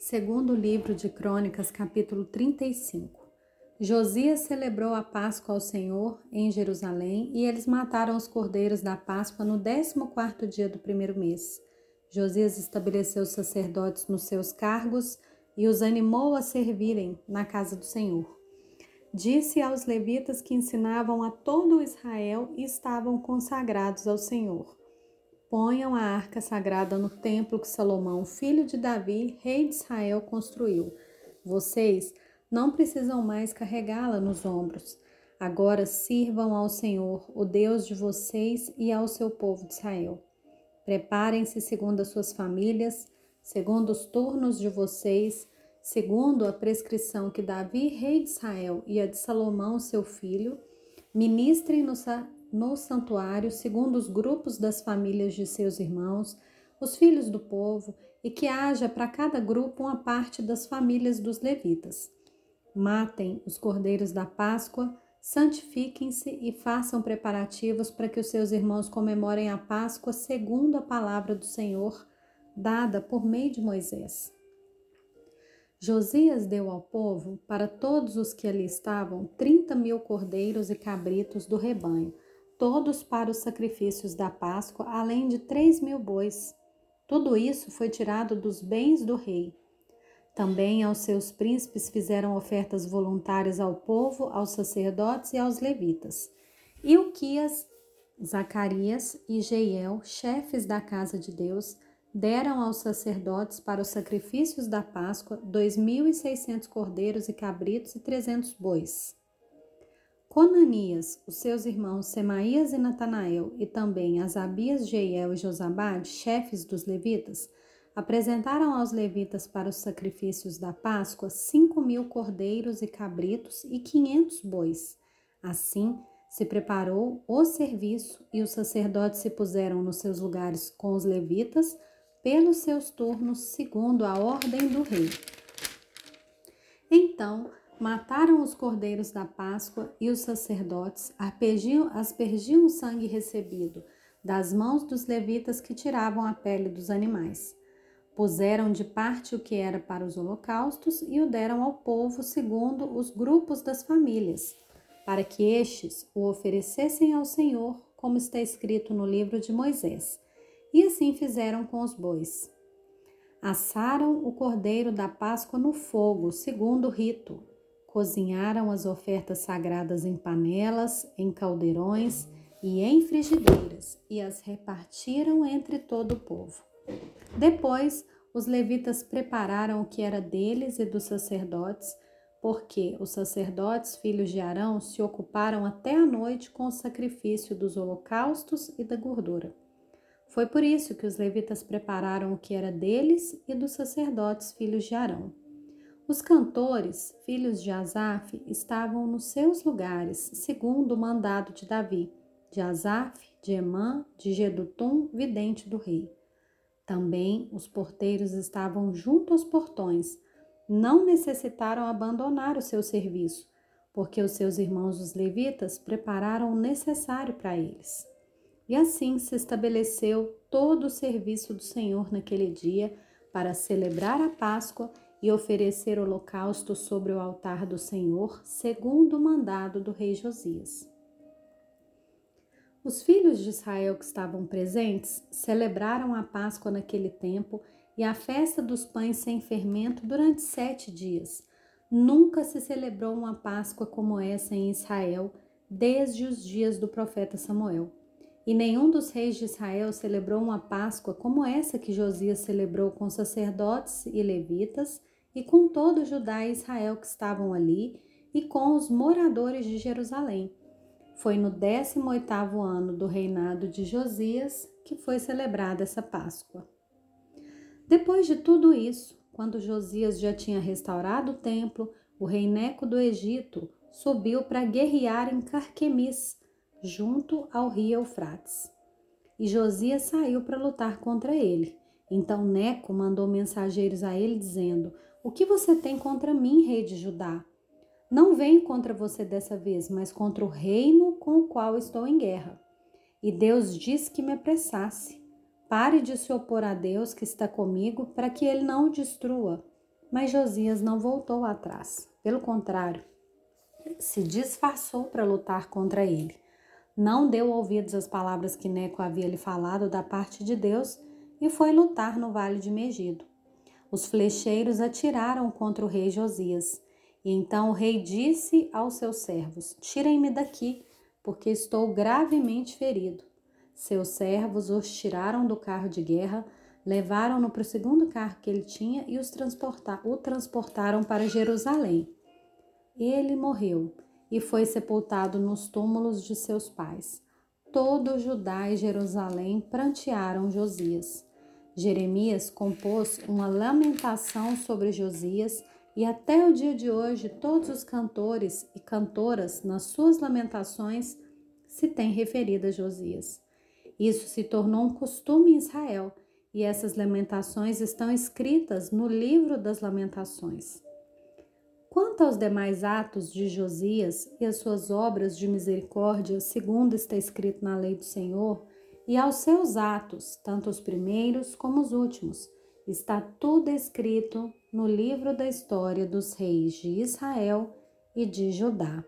Segundo livro de Crônicas, capítulo 35. Josias celebrou a Páscoa ao Senhor em Jerusalém e eles mataram os cordeiros da Páscoa no décimo quarto dia do primeiro mês. Josias estabeleceu os sacerdotes nos seus cargos e os animou a servirem na casa do Senhor. Disse aos levitas que ensinavam a todo Israel e estavam consagrados ao Senhor ponham a arca sagrada no templo que Salomão, filho de Davi, rei de Israel, construiu. Vocês não precisam mais carregá-la nos ombros. Agora sirvam ao Senhor, o Deus de vocês, e ao seu povo de Israel. Preparem-se segundo as suas famílias, segundo os turnos de vocês, segundo a prescrição que Davi, rei de Israel, e a de Salomão, seu filho, ministrem no, no santuário, segundo os grupos das famílias de seus irmãos, os filhos do povo, e que haja para cada grupo uma parte das famílias dos levitas. Matem os cordeiros da Páscoa, santifiquem-se e façam preparativos para que os seus irmãos comemorem a Páscoa segundo a palavra do Senhor, dada por meio de Moisés. Josias deu ao povo, para todos os que ali estavam, trinta mil cordeiros e cabritos do rebanho, todos para os sacrifícios da Páscoa, além de três mil bois. Tudo isso foi tirado dos bens do rei. Também aos seus príncipes fizeram ofertas voluntárias ao povo, aos sacerdotes e aos levitas. Ilquias, Zacarias e Jeiel, chefes da casa de Deus, deram aos sacerdotes para os sacrifícios da Páscoa dois mil e seiscentos cordeiros e cabritos e trezentos bois. Conanias, os seus irmãos Semaías e Natanael, e também Asabias, Jeiel e Josabade, chefes dos levitas, apresentaram aos levitas para os sacrifícios da Páscoa cinco mil cordeiros e cabritos e quinhentos bois. Assim, se preparou o serviço e os sacerdotes se puseram nos seus lugares com os levitas, pelos seus turnos, segundo a ordem do rei. Então, mataram os cordeiros da Páscoa e os sacerdotes aspergiam, aspergiam o sangue recebido das mãos dos levitas que tiravam a pele dos animais. Puseram de parte o que era para os holocaustos e o deram ao povo segundo os grupos das famílias, para que estes o oferecessem ao Senhor, como está escrito no livro de Moisés. E assim fizeram com os bois. Assaram o cordeiro da Páscoa no fogo, segundo o rito, cozinharam as ofertas sagradas em panelas, em caldeirões e em frigideiras e as repartiram entre todo o povo. Depois, os levitas prepararam o que era deles e dos sacerdotes, porque os sacerdotes, filhos de Arão, se ocuparam até a noite com o sacrifício dos holocaustos e da gordura. Foi por isso que os levitas prepararam o que era deles e dos sacerdotes, filhos de Arão. Os cantores, filhos de Asaf, estavam nos seus lugares, segundo o mandado de Davi, de Asaf, de Emã, de Gedutum, vidente do rei. Também os porteiros estavam junto aos portões. Não necessitaram abandonar o seu serviço, porque os seus irmãos os levitas prepararam o necessário para eles. E assim se estabeleceu todo o serviço do Senhor naquele dia para celebrar a Páscoa e oferecer holocausto sobre o altar do Senhor, segundo o mandado do rei Josias. Os filhos de Israel que estavam presentes celebraram a Páscoa naquele tempo e a festa dos pães sem fermento durante sete dias. Nunca se celebrou uma Páscoa como essa em Israel desde os dias do profeta Samuel. E nenhum dos reis de Israel celebrou uma Páscoa como essa que Josias celebrou com sacerdotes e levitas e com todo Judá e Israel que estavam ali, e com os moradores de Jerusalém. Foi no 18º ano do reinado de Josias que foi celebrada essa Páscoa. Depois de tudo isso, quando Josias já tinha restaurado o templo, o rei Neco do Egito subiu para guerrear em Carquemis, junto ao rio Eufrates. E Josias saiu para lutar contra ele. Então Neco mandou mensageiros a ele dizendo: o que você tem contra mim, rei de Judá? Não venho contra você dessa vez, mas contra o reino com o qual estou em guerra. E Deus disse que me apressasse. Pare de se opor a Deus que está comigo, para que ele não o destrua. Mas Josias não voltou atrás. Pelo contrário, se disfarçou para lutar contra ele. Não deu ouvidos às palavras que Neco havia lhe falado da parte de Deus e foi lutar no vale de Megido. Os flecheiros atiraram contra o rei Josias. E então o rei disse aos seus servos: Tirem-me daqui, porque estou gravemente ferido. Seus servos os tiraram do carro de guerra, levaram-no para o segundo carro que ele tinha e os o transportaram para Jerusalém. Ele morreu e foi sepultado nos túmulos de seus pais. Todo Judá e Jerusalém prantearam Josias. Jeremias compôs uma lamentação sobre Josias e até o dia de hoje todos os cantores e cantoras nas suas lamentações se têm referido a Josias. Isso se tornou um costume em Israel e essas lamentações estão escritas no livro das Lamentações. Quanto aos demais atos de Josias e as suas obras de misericórdia, segundo está escrito na lei do Senhor, e aos seus atos, tanto os primeiros como os últimos, está tudo escrito no livro da história dos reis de Israel e de Judá.